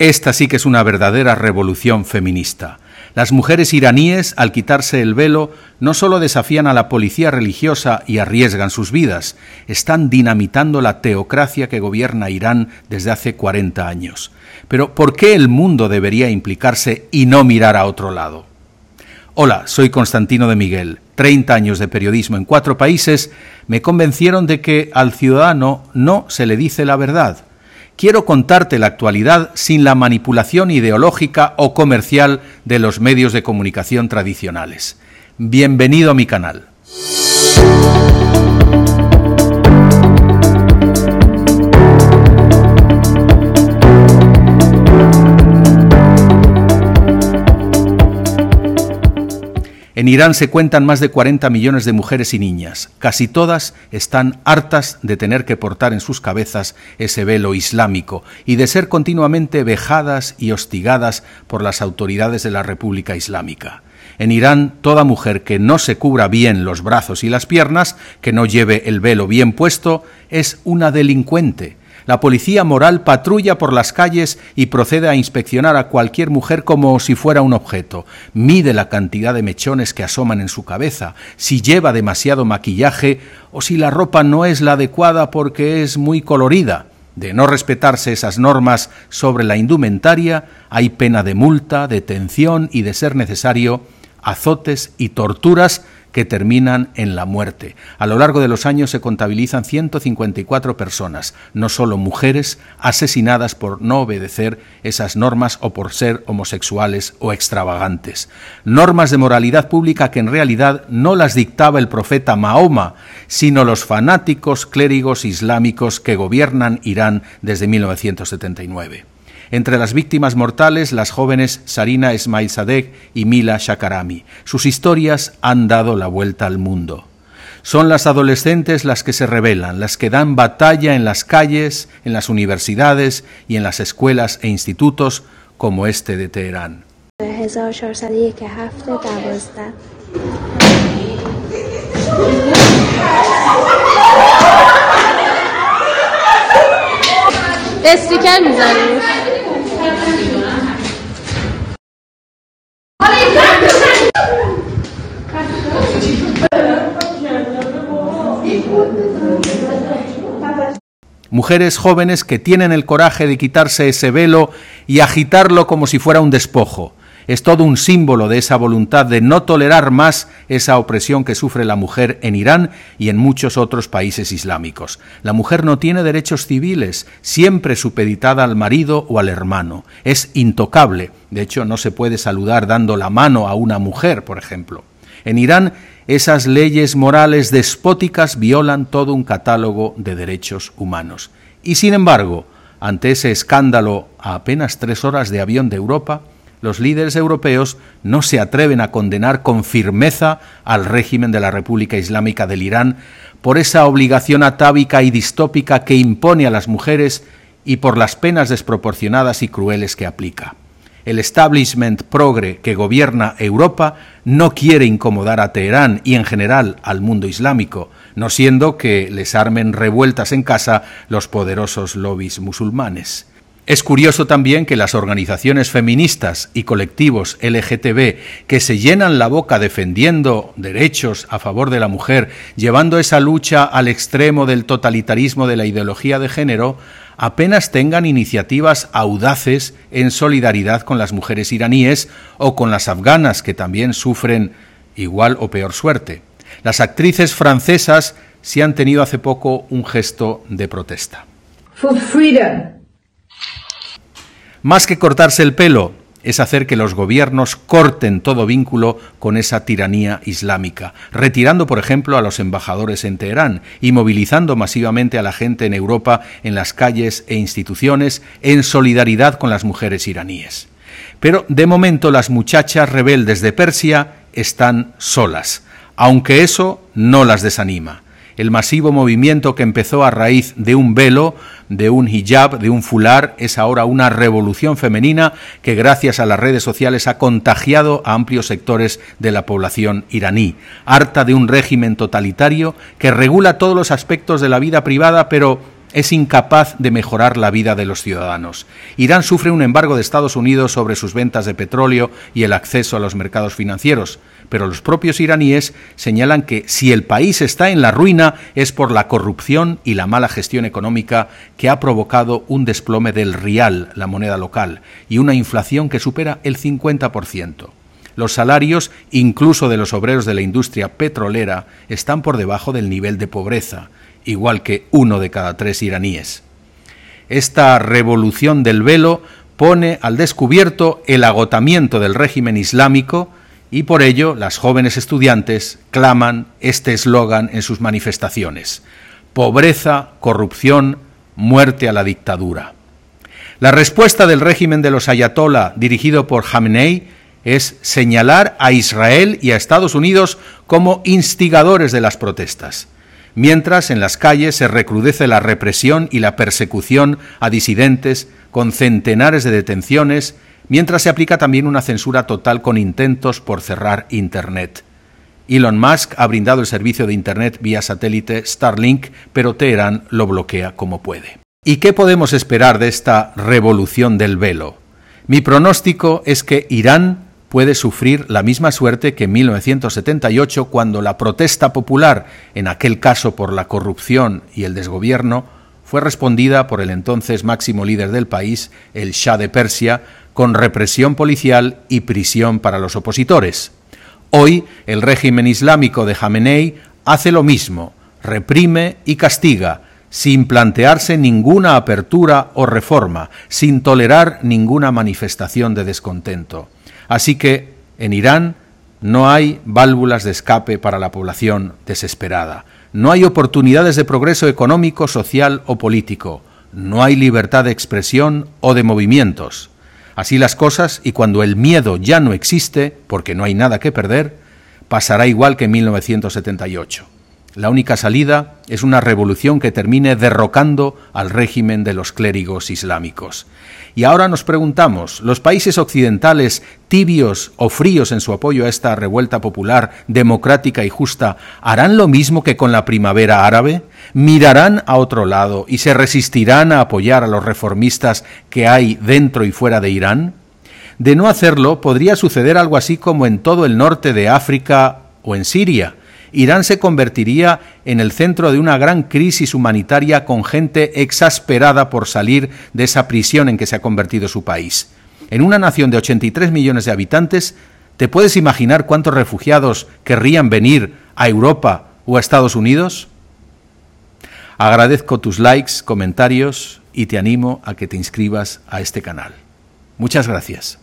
Esta sí que es una verdadera revolución feminista. Las mujeres iraníes, al quitarse el velo, no solo desafían a la policía religiosa y arriesgan sus vidas, están dinamitando la teocracia que gobierna Irán desde hace 40 años. Pero ¿por qué el mundo debería implicarse y no mirar a otro lado? Hola, soy Constantino de Miguel. 30 años de periodismo en cuatro países me convencieron de que al ciudadano no se le dice la verdad quiero contarte la actualidad sin la manipulación ideológica o comercial de los medios de comunicación tradicionales. Bienvenido a mi canal. En Irán se cuentan más de 40 millones de mujeres y niñas. Casi todas están hartas de tener que portar en sus cabezas ese velo islámico y de ser continuamente vejadas y hostigadas por las autoridades de la República Islámica. En Irán, toda mujer que no se cubra bien los brazos y las piernas, que no lleve el velo bien puesto, es una delincuente la policía moral patrulla por las calles y procede a inspeccionar a cualquier mujer como si fuera un objeto. Mide la cantidad de mechones que asoman en su cabeza, si lleva demasiado maquillaje o si la ropa no es la adecuada porque es muy colorida. De no respetarse esas normas sobre la indumentaria, hay pena de multa, detención y, de ser necesario, azotes y torturas que terminan en la muerte. A lo largo de los años se contabilizan 154 personas, no solo mujeres, asesinadas por no obedecer esas normas o por ser homosexuales o extravagantes. Normas de moralidad pública que en realidad no las dictaba el profeta Mahoma, sino los fanáticos clérigos islámicos que gobiernan Irán desde 1979. Entre las víctimas mortales, las jóvenes Sarina Esmail Sadek y Mila Shakarami. Sus historias han dado la vuelta al mundo. Son las adolescentes las que se rebelan, las que dan batalla en las calles, en las universidades y en las escuelas e institutos como este de Teherán. Mujeres jóvenes que tienen el coraje de quitarse ese velo y agitarlo como si fuera un despojo. Es todo un símbolo de esa voluntad de no tolerar más esa opresión que sufre la mujer en Irán y en muchos otros países islámicos. La mujer no tiene derechos civiles, siempre supeditada al marido o al hermano. Es intocable. De hecho, no se puede saludar dando la mano a una mujer, por ejemplo. En Irán, esas leyes morales despóticas violan todo un catálogo de derechos humanos. Y sin embargo, ante ese escándalo a apenas tres horas de avión de Europa, los líderes europeos no se atreven a condenar con firmeza al régimen de la República Islámica del Irán por esa obligación atávica y distópica que impone a las mujeres y por las penas desproporcionadas y crueles que aplica el establishment progre que gobierna Europa no quiere incomodar a Teherán y en general al mundo islámico, no siendo que les armen revueltas en casa los poderosos lobbies musulmanes. Es curioso también que las organizaciones feministas y colectivos LGTB que se llenan la boca defendiendo derechos a favor de la mujer, llevando esa lucha al extremo del totalitarismo de la ideología de género, apenas tengan iniciativas audaces en solidaridad con las mujeres iraníes o con las afganas que también sufren igual o peor suerte. Las actrices francesas sí han tenido hace poco un gesto de protesta. Más que cortarse el pelo, es hacer que los gobiernos corten todo vínculo con esa tiranía islámica, retirando, por ejemplo, a los embajadores en Teherán y movilizando masivamente a la gente en Europa en las calles e instituciones en solidaridad con las mujeres iraníes. Pero de momento las muchachas rebeldes de Persia están solas, aunque eso no las desanima el masivo movimiento que empezó a raíz de un velo, de un hijab, de un fular, es ahora una revolución femenina que gracias a las redes sociales ha contagiado a amplios sectores de la población iraní, harta de un régimen totalitario que regula todos los aspectos de la vida privada, pero es incapaz de mejorar la vida de los ciudadanos. Irán sufre un embargo de Estados Unidos sobre sus ventas de petróleo y el acceso a los mercados financieros, pero los propios iraníes señalan que si el país está en la ruina es por la corrupción y la mala gestión económica que ha provocado un desplome del rial, la moneda local, y una inflación que supera el 50%. Los salarios, incluso de los obreros de la industria petrolera, están por debajo del nivel de pobreza, igual que uno de cada tres iraníes. Esta revolución del velo pone al descubierto el agotamiento del régimen islámico y por ello las jóvenes estudiantes claman este eslogan en sus manifestaciones. Pobreza, corrupción, muerte a la dictadura. La respuesta del régimen de los ayatollah dirigido por Khamenei es señalar a Israel y a Estados Unidos como instigadores de las protestas mientras en las calles se recrudece la represión y la persecución a disidentes con centenares de detenciones, mientras se aplica también una censura total con intentos por cerrar Internet. Elon Musk ha brindado el servicio de Internet vía satélite Starlink, pero Teherán lo bloquea como puede. ¿Y qué podemos esperar de esta revolución del velo? Mi pronóstico es que Irán puede sufrir la misma suerte que en 1978 cuando la protesta popular, en aquel caso por la corrupción y el desgobierno, fue respondida por el entonces máximo líder del país, el Shah de Persia, con represión policial y prisión para los opositores. Hoy el régimen islámico de Jamenei hace lo mismo, reprime y castiga, sin plantearse ninguna apertura o reforma, sin tolerar ninguna manifestación de descontento. Así que en Irán no hay válvulas de escape para la población desesperada. No hay oportunidades de progreso económico, social o político. No hay libertad de expresión o de movimientos. Así las cosas, y cuando el miedo ya no existe, porque no hay nada que perder, pasará igual que en 1978. La única salida es una revolución que termine derrocando al régimen de los clérigos islámicos. Y ahora nos preguntamos, ¿los países occidentales, tibios o fríos en su apoyo a esta revuelta popular, democrática y justa, harán lo mismo que con la primavera árabe? ¿Mirarán a otro lado y se resistirán a apoyar a los reformistas que hay dentro y fuera de Irán? De no hacerlo, podría suceder algo así como en todo el norte de África o en Siria, Irán se convertiría en el centro de una gran crisis humanitaria con gente exasperada por salir de esa prisión en que se ha convertido su país. En una nación de 83 millones de habitantes, ¿te puedes imaginar cuántos refugiados querrían venir a Europa o a Estados Unidos? Agradezco tus likes, comentarios y te animo a que te inscribas a este canal. Muchas gracias.